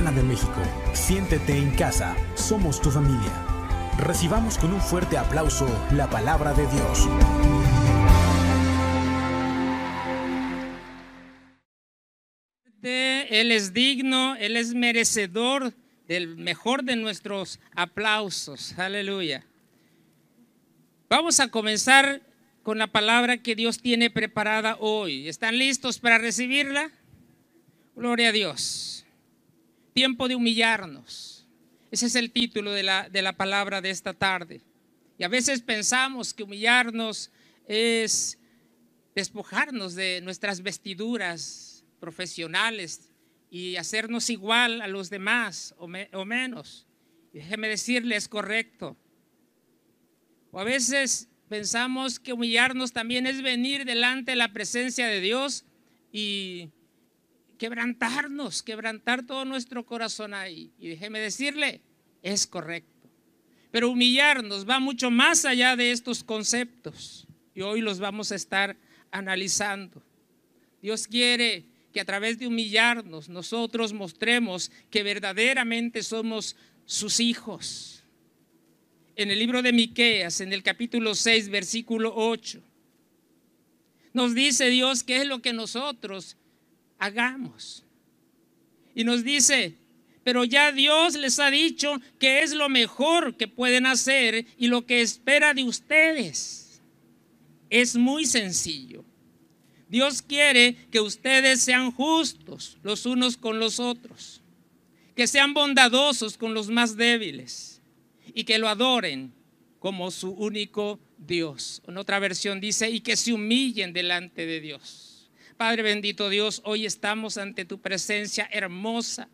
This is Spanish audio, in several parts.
De México. Siéntete en casa, somos tu familia. Recibamos con un fuerte aplauso la palabra de Dios. Él es digno, Él es merecedor del mejor de nuestros aplausos. Aleluya. Vamos a comenzar con la palabra que Dios tiene preparada hoy. ¿Están listos para recibirla? Gloria a Dios. Tiempo de humillarnos. Ese es el título de la, de la palabra de esta tarde. Y a veces pensamos que humillarnos es despojarnos de nuestras vestiduras profesionales y hacernos igual a los demás o, menos. déjeme decirle, es correcto. O a veces pensamos que humillarnos también es venir delante de la presencia de Dios y quebrantarnos, quebrantar todo nuestro corazón ahí. Y déjeme decirle, es correcto. Pero humillarnos va mucho más allá de estos conceptos y hoy los vamos a estar analizando. Dios quiere que a través de humillarnos nosotros mostremos que verdaderamente somos sus hijos. En el libro de Miqueas, en el capítulo 6, versículo 8, nos dice Dios qué es lo que nosotros hagamos. Y nos dice, pero ya Dios les ha dicho que es lo mejor que pueden hacer y lo que espera de ustedes. Es muy sencillo. Dios quiere que ustedes sean justos los unos con los otros, que sean bondadosos con los más débiles y que lo adoren como su único Dios. En otra versión dice, y que se humillen delante de Dios. Padre bendito Dios, hoy estamos ante tu presencia hermosa.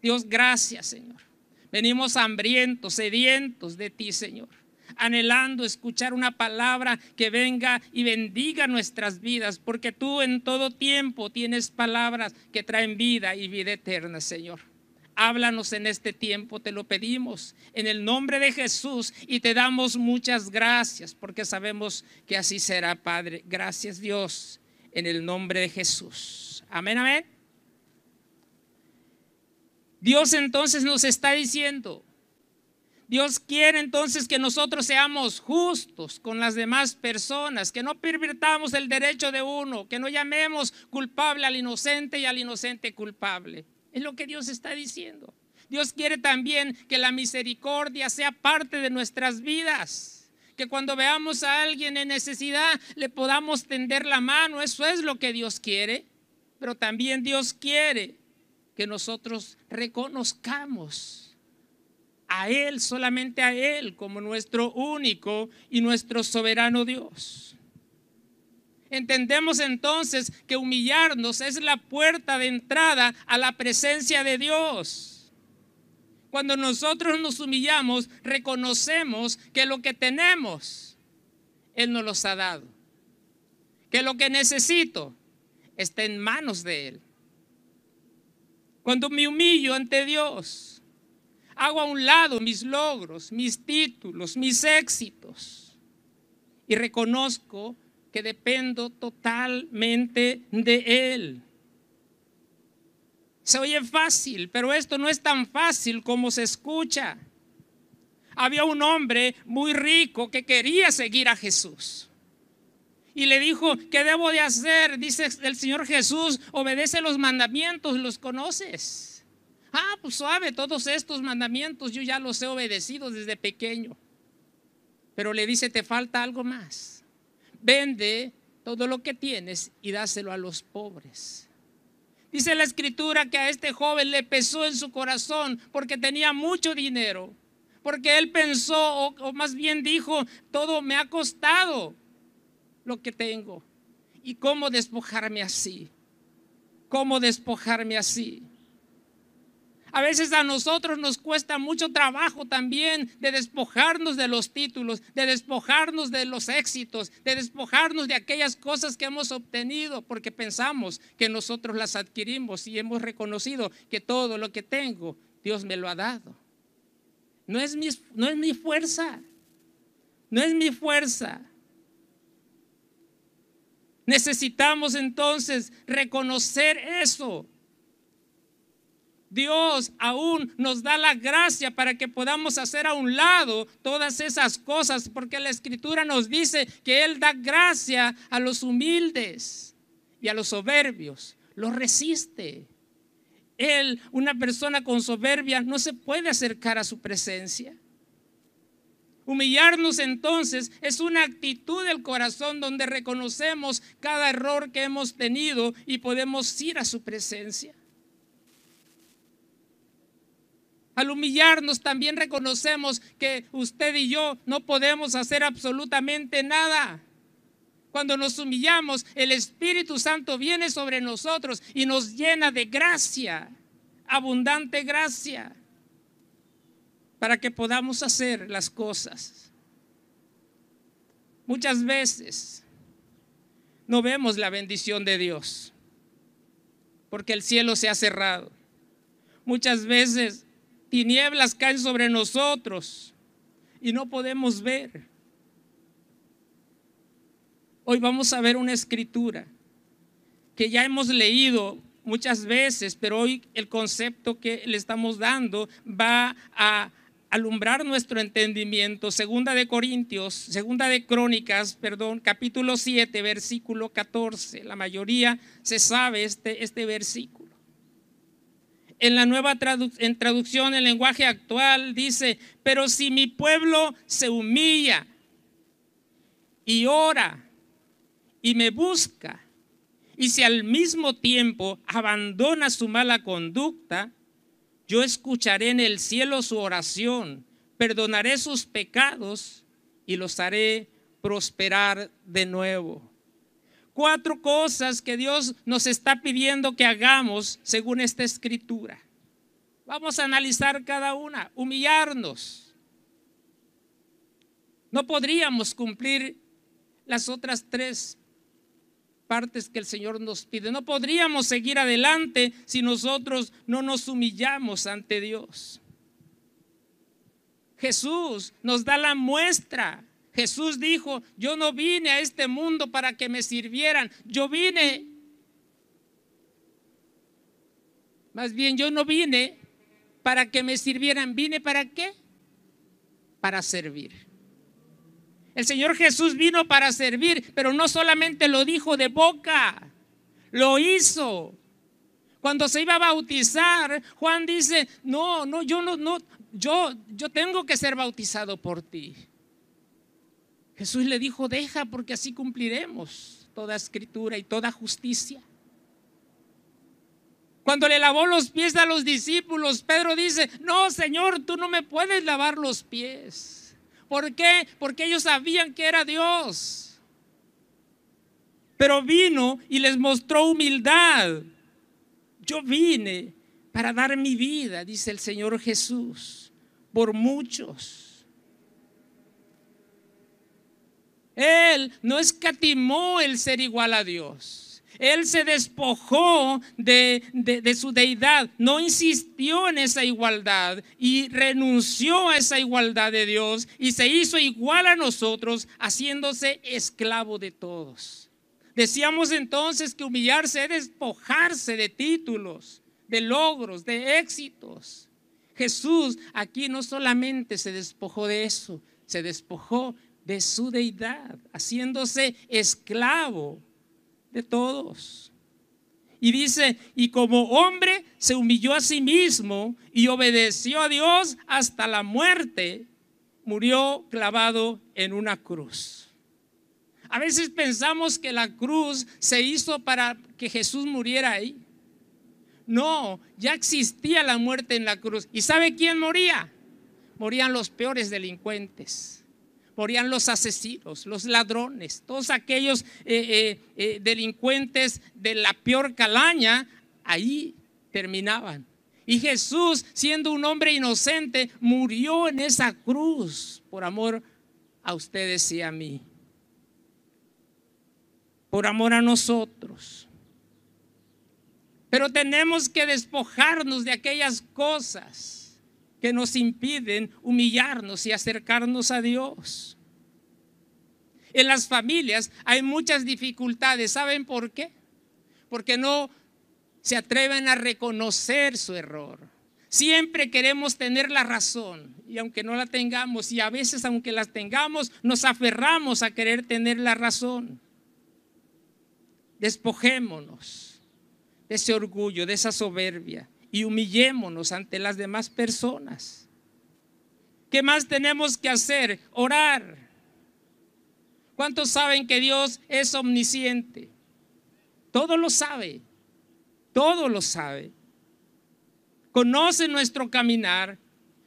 Dios, gracias Señor. Venimos hambrientos, sedientos de ti, Señor. Anhelando escuchar una palabra que venga y bendiga nuestras vidas, porque tú en todo tiempo tienes palabras que traen vida y vida eterna, Señor. Háblanos en este tiempo, te lo pedimos en el nombre de Jesús y te damos muchas gracias porque sabemos que así será, Padre. Gracias Dios en el nombre de Jesús. Amén, amén. Dios entonces nos está diciendo, Dios quiere entonces que nosotros seamos justos con las demás personas, que no pervirtamos el derecho de uno, que no llamemos culpable al inocente y al inocente culpable. Es lo que Dios está diciendo. Dios quiere también que la misericordia sea parte de nuestras vidas que cuando veamos a alguien en necesidad le podamos tender la mano. Eso es lo que Dios quiere. Pero también Dios quiere que nosotros reconozcamos a Él, solamente a Él, como nuestro único y nuestro soberano Dios. Entendemos entonces que humillarnos es la puerta de entrada a la presencia de Dios. Cuando nosotros nos humillamos, reconocemos que lo que tenemos, Él nos los ha dado. Que lo que necesito está en manos de Él. Cuando me humillo ante Dios, hago a un lado mis logros, mis títulos, mis éxitos y reconozco que dependo totalmente de Él. Se oye fácil, pero esto no es tan fácil como se escucha. Había un hombre muy rico que quería seguir a Jesús. Y le dijo, ¿qué debo de hacer? Dice el Señor Jesús, obedece los mandamientos, los conoces. Ah, pues suave, todos estos mandamientos yo ya los he obedecido desde pequeño. Pero le dice, te falta algo más. Vende todo lo que tienes y dáselo a los pobres Dice la escritura que a este joven le pesó en su corazón porque tenía mucho dinero, porque él pensó, o, más bien dijo, todo me ha costado lo que tengo. ¿Y cómo despojarme así? ¿Cómo despojarme así? A veces a nosotros nos cuesta mucho trabajo también de despojarnos de los títulos, de despojarnos de los éxitos, de despojarnos de aquellas cosas que hemos obtenido porque pensamos que nosotros las adquirimos y hemos reconocido que todo lo que tengo Dios me lo ha dado. No es mi, no es mi fuerza, no es mi fuerza. Necesitamos entonces reconocer eso Dios aún nos da la gracia para que podamos hacer a un lado todas esas cosas, porque la escritura nos dice que Él da gracia a los humildes y a los soberbios, los resiste. Él, una persona con soberbia, no se puede acercar a su presencia. Humillarnos entonces es una actitud del corazón donde reconocemos cada error que hemos tenido y podemos ir a su presencia. Al humillarnos también reconocemos que usted y yo no podemos hacer absolutamente nada. Cuando nos humillamos, el Espíritu Santo viene sobre nosotros y nos llena de gracia, abundante gracia, para que podamos hacer las cosas. Muchas veces no vemos la bendición de Dios, porque el cielo se ha cerrado. Muchas veces tinieblas caen sobre nosotros y no podemos ver. Hoy vamos a ver una escritura que ya hemos leído muchas veces, pero hoy el concepto que le estamos dando va a alumbrar nuestro entendimiento. Segunda de Corintios, segunda de Crónicas, perdón, capítulo 7, versículo 14. La mayoría se sabe este, este versículo en la nueva en traducción, en lenguaje actual, dice, pero si mi pueblo se humilla y ora y me busca, y si al mismo tiempo abandona su mala conducta, yo escucharé en el cielo su oración, perdonaré sus pecados y los haré prosperar de nuevo cuatro cosas que Dios nos está pidiendo que hagamos según esta escritura. Vamos a analizar cada una, humillarnos. No podríamos cumplir las otras tres partes que el Señor nos pide. No podríamos seguir adelante si nosotros no nos humillamos ante Dios. Jesús nos da la muestra Jesús dijo, yo no vine a este mundo para que me sirvieran, yo vine, más bien yo no vine para que me sirvieran, vine para qué? Para servir. El Señor Jesús vino para servir, pero no solamente lo dijo de boca, lo hizo. Cuando se iba a bautizar, Juan dice, no, no, yo no, yo, yo tengo que ser bautizado por ti. Jesús le dijo, deja porque así cumpliremos toda escritura y toda justicia. Cuando le lavó los pies a los discípulos, Pedro dice, no, Señor, tú no me puedes lavar los pies. ¿Por qué? Porque ellos sabían que era Dios. Pero vino y les mostró humildad. Yo vine para dar mi vida, dice el Señor Jesús, por muchos. Él no escatimó el ser igual a Dios. Él se despojó de, su deidad, no insistió en esa igualdad y renunció a esa igualdad de Dios y se hizo igual a nosotros, haciéndose esclavo de todos. Decíamos entonces que humillarse es despojarse de títulos, de logros, de éxitos. Jesús aquí no solamente se despojó de eso, se despojó de su deidad, haciéndose esclavo de todos. Y dice, y como hombre se humilló a sí mismo y obedeció a Dios hasta la muerte, murió clavado en una cruz. A veces pensamos que la cruz se hizo para que Jesús muriera ahí. No, ya existía la muerte en la cruz. ¿Y sabe quién moría? Morían los peores delincuentes morían los asesinos, los ladrones, todos aquellos eh, eh, eh, delincuentes de la peor calaña, ahí terminaban. Y Jesús, siendo un hombre inocente, murió en esa cruz por amor a ustedes y a mí. Por amor a nosotros. Pero tenemos que despojarnos de aquellas cosas que nos impiden humillarnos y acercarnos a Dios. En las familias hay muchas dificultades. ¿Saben por qué? Porque no se atreven a reconocer su error. Siempre queremos tener la razón y aunque no la tengamos y a veces aunque las tengamos, nos aferramos a querer tener la razón. Despojémonos de ese orgullo, de esa soberbia y humillémonos ante las demás personas. ¿Qué más tenemos que hacer? Orar. ¿Cuántos saben que Dios es omnisciente? Todo lo sabe, todo lo sabe conoce nuestro caminar,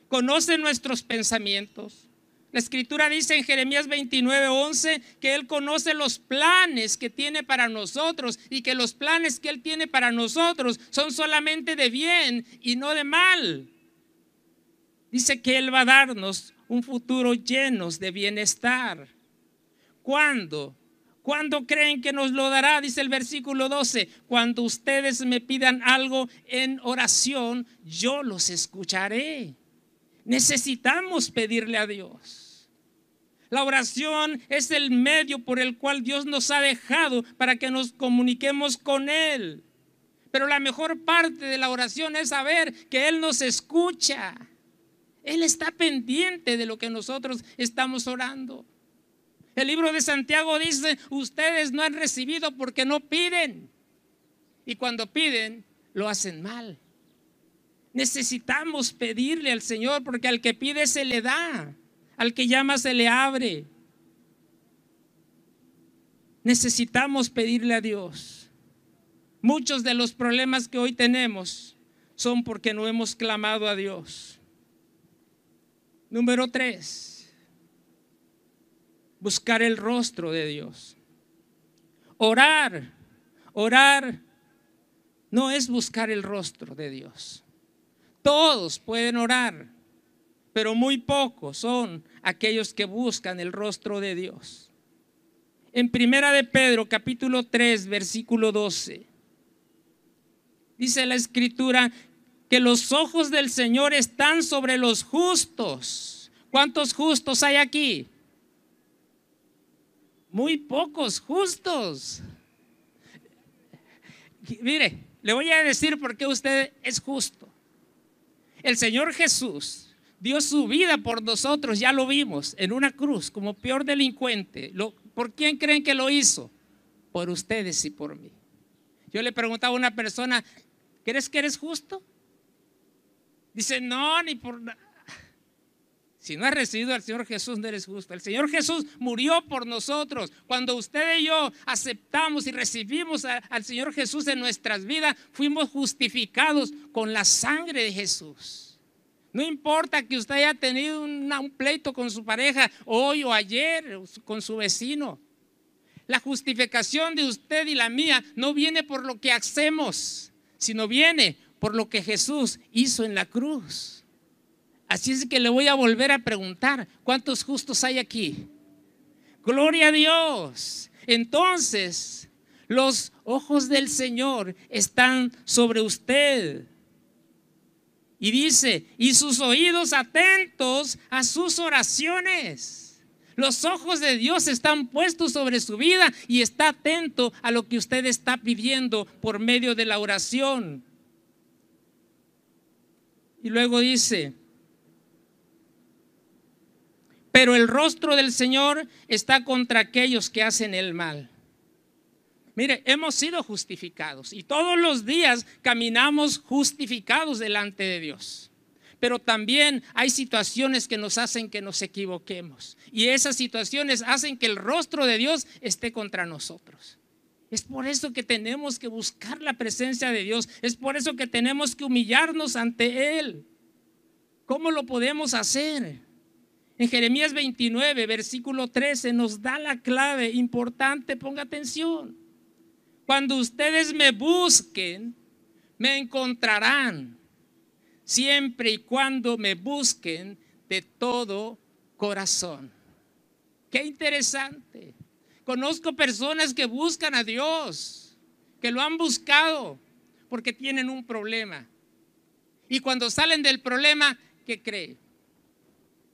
conoce nuestros pensamientos. La escritura dice en Jeremías 29, 11 que Él conoce los planes que tiene para nosotros y que los planes que Él tiene para nosotros son solamente de bien y no de mal. Dice que Él va a darnos un futuro lleno de bienestar. ¿Cuándo? ¿Cuándo creen que nos lo dará? Dice el versículo 12. Cuando ustedes me pidan algo en oración, yo los escucharé. Necesitamos pedirle a Dios. La oración es el medio por el cual Dios nos ha dejado para que nos comuniquemos con Él. Pero la mejor parte de la oración es saber que Él nos escucha. Él está pendiente de lo que nosotros estamos orando. El libro de Santiago dice, ustedes no han recibido porque no piden. Y cuando piden, lo hacen mal. Necesitamos pedirle al Señor porque al que pide se le da, al que llama se le abre. Necesitamos pedirle a Dios. Muchos de los problemas que hoy tenemos son porque no hemos clamado a Dios. Número tres buscar el rostro de Dios. Orar, orar no es buscar el rostro de Dios. Todos pueden orar, pero muy pocos son aquellos que buscan el rostro de Dios. En Primera de Pedro, capítulo 3, versículo 12, dice la escritura que los ojos del Señor están sobre los justos. ¿Cuántos justos hay aquí? muy pocos justos. Mire, le voy a decir por qué usted es justo. El Señor Jesús dio su vida por nosotros, ya lo vimos, en una cruz como peor delincuente. ¿Por quién creen que lo hizo? Por ustedes y por mí. Yo le preguntaba a una persona, ¿crees que eres justo? Dice, no, ni por nada. Si no has recibido al Señor Jesús, no eres justo. El Señor Jesús murió por nosotros. Cuando usted y yo aceptamos y recibimos al Señor Jesús en nuestras vidas, fuimos justificados con la sangre de Jesús. No importa que usted haya tenido un pleito con su pareja hoy o ayer, con su vecino. La justificación de usted y la mía no viene por lo que hacemos, sino viene por lo que Jesús hizo en la cruz. Así es que le voy a volver a preguntar, ¿cuántos justos hay aquí? Gloria a Dios. Entonces, los ojos del Señor están sobre usted. Y dice, y sus oídos atentos a sus oraciones. Los ojos de Dios están puestos sobre su vida y está atento a lo que usted está pidiendo por medio de la oración. Y luego dice, pero el rostro del Señor está contra aquellos que hacen el mal. Mire, hemos sido justificados y todos los días caminamos justificados delante de Dios. Pero también hay situaciones que nos hacen que nos equivoquemos. Y esas situaciones hacen que el rostro de Dios esté contra nosotros. Es por eso que tenemos que buscar la presencia de Dios. Es por eso que tenemos que humillarnos ante Él. ¿Cómo lo podemos hacer? En Jeremías 29, versículo 13, nos da la clave importante, ponga atención. Cuando ustedes me busquen, me encontrarán, siempre y cuando me busquen de todo corazón. Qué interesante. Conozco personas que buscan a Dios, que lo han buscado porque tienen un problema. Y cuando salen del problema, ¿qué creen?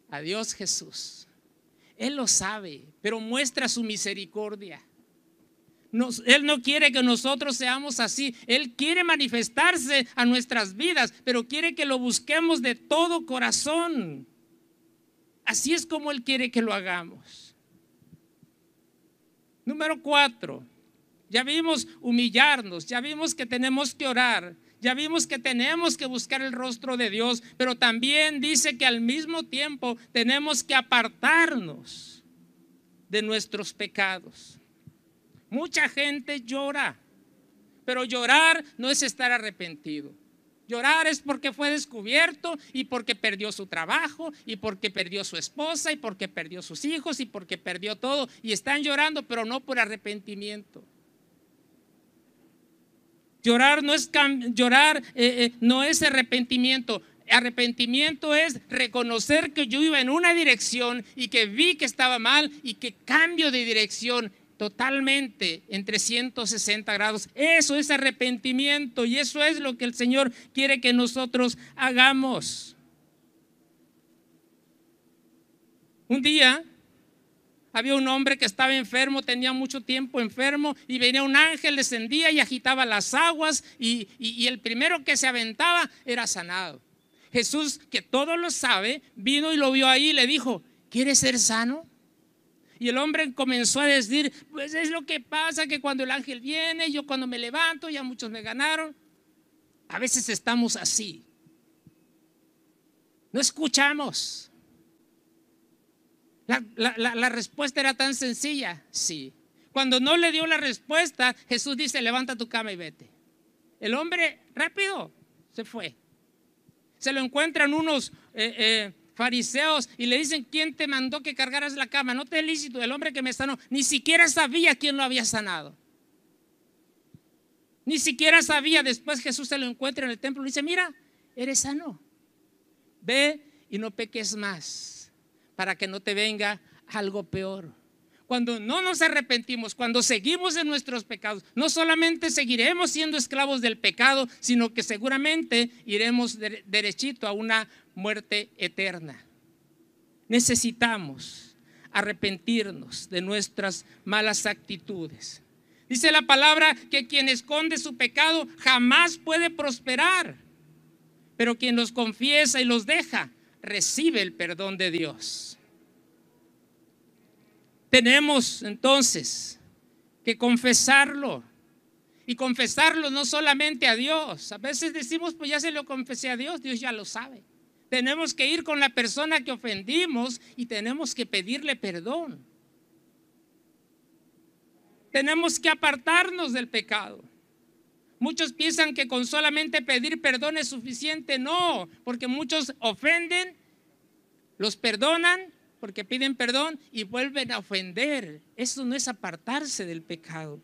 a Dios Jesús. Él lo sabe, pero muestra su misericordia. Él no quiere que nosotros seamos así. Él quiere manifestarse a nuestras vidas, pero quiere que lo busquemos de todo corazón. Así es como Él quiere que lo hagamos. Número cuatro, ya vimos humillarnos, ya vimos que tenemos que orar, ya vimos que tenemos que buscar el rostro de Dios, pero también dice que al mismo tiempo tenemos que apartarnos de nuestros pecados. Mucha gente llora, pero llorar no es estar arrepentido. Llorar es porque fue descubierto y porque perdió su trabajo y porque perdió su esposa y porque perdió sus hijos y porque perdió todo. Y están llorando, pero no por arrepentimiento. Llorar no es, llorar, eh, eh, no es arrepentimiento. Arrepentimiento es reconocer que yo iba en una dirección y que vi que estaba mal y que cambio de dirección totalmente en 360 grados. Eso es arrepentimiento y eso es lo que el Señor quiere que nosotros hagamos. Un día había un hombre que estaba enfermo, tenía mucho tiempo enfermo y venía un ángel, descendía y agitaba las aguas y, el primero que se aventaba era sanado. Jesús, que todo lo sabe, vino y lo vio ahí y le dijo, ¿quieres ser sano? Y el hombre comenzó a decir, pues es lo que pasa que cuando el ángel viene, yo cuando me levanto, ya muchos me ganaron. A veces estamos así. No escuchamos. La, respuesta era tan sencilla, sí. Cuando no le dio la respuesta, Jesús dice, levanta tu cama y vete. El hombre rápido se fue. Se lo encuentran unos... Eh, eh, fariseos y le dicen, ¿quién te mandó que cargaras la cama? No te es lícito, el hombre que me sanó, ni siquiera sabía quién lo había sanado. Ni siquiera sabía, después Jesús se lo encuentra en el templo y dice, mira, eres sano. Ve y no peques más para que no te venga algo peor. Cuando no nos arrepentimos, cuando seguimos en nuestros pecados, no solamente seguiremos siendo esclavos del pecado, sino que seguramente iremos derechito a una muerte eterna. Necesitamos arrepentirnos de nuestras malas actitudes. Dice la palabra que quien esconde su pecado jamás puede prosperar, pero quien los confiesa y los deja recibe el perdón de Dios. Tenemos entonces que confesarlo. Y confesarlo no solamente a Dios. A veces decimos, pues ya se lo confesé a Dios, Dios ya lo sabe. Tenemos que ir con la persona que ofendimos y tenemos que pedirle perdón. Tenemos que apartarnos del pecado. Muchos piensan que con solamente pedir perdón es suficiente. No, porque muchos ofenden, los perdonan porque piden perdón y vuelven a ofender. Eso no es apartarse del pecado.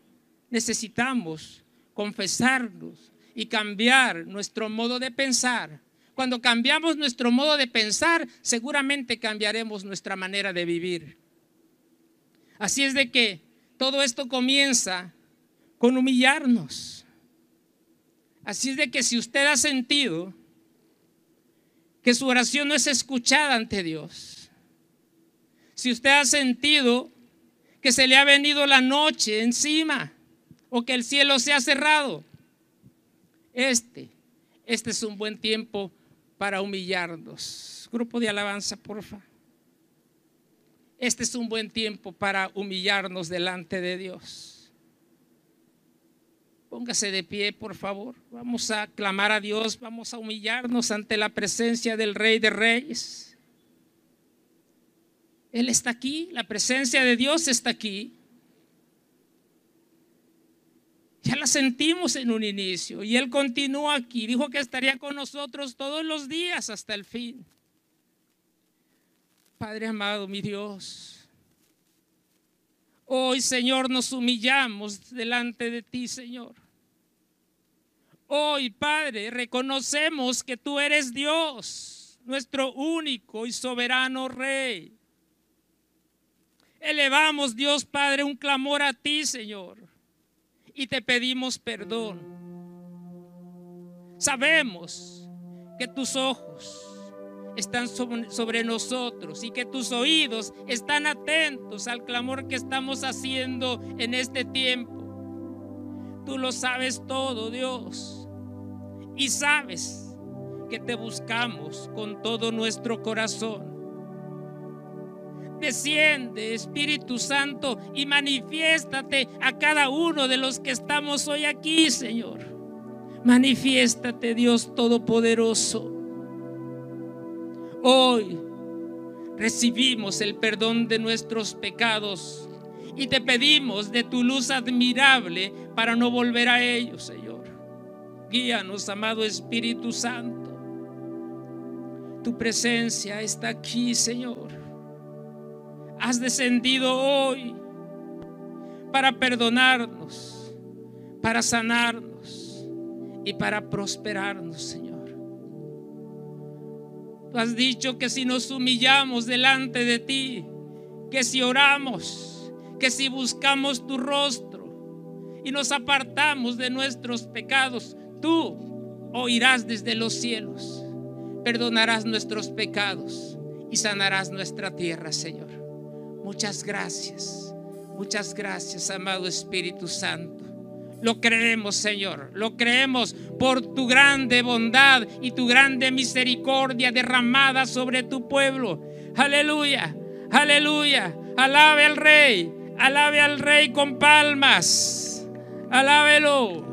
Necesitamos confesarnos y cambiar nuestro modo de pensar. Cuando cambiamos nuestro modo de pensar, seguramente cambiaremos nuestra manera de vivir. Así es de que todo esto comienza con humillarnos. Así es de que si usted ha sentido que su oración no es escuchada ante Dios, si usted ha sentido que se le ha venido la noche encima o que el cielo se ha cerrado, este, este es un buen tiempo para humillarnos. Grupo de alabanza, porfa. Este es un buen tiempo para humillarnos delante de Dios. Póngase de pie, por favor. Vamos a clamar a Dios, vamos a humillarnos ante la presencia del Rey de Reyes. Él está aquí, la presencia de Dios está aquí. Ya la sentimos en un inicio y Él continúa aquí. Dijo que estaría con nosotros todos los días hasta el fin. Padre amado, mi Dios, hoy Señor nos humillamos delante de ti, Señor. Hoy, Padre, reconocemos que tú eres Dios, nuestro único y soberano Rey. Elevamos, Dios Padre, un clamor a ti, Señor. Y te pedimos perdón. Sabemos que tus ojos están sobre, nosotros y que tus oídos están atentos al clamor que estamos haciendo en este tiempo. Tú lo sabes todo, Dios. Y sabes que te buscamos con todo nuestro corazón. Desciende, Espíritu Santo, y manifiéstate a cada uno de los que estamos hoy aquí, Señor. Manifiéstate, Dios Todopoderoso. Hoy recibimos el perdón de nuestros pecados y te pedimos de tu luz admirable para no volver a ellos, Señor. Guíanos, amado Espíritu Santo. Tu presencia está aquí, Señor. Has descendido hoy para perdonarnos, para sanarnos y para prosperarnos, Señor. Tú has dicho que si nos humillamos delante de ti, que si oramos, que si buscamos tu rostro y nos apartamos de nuestros pecados, tú oirás desde los cielos, perdonarás nuestros pecados y sanarás nuestra tierra, Señor. Muchas gracias, muchas gracias, amado Espíritu Santo. Lo creemos, Señor. Lo creemos por tu grande bondad y tu grande misericordia derramada sobre tu pueblo. Aleluya, aleluya. Alabe al Rey, alabe al Rey con palmas. Alábelo.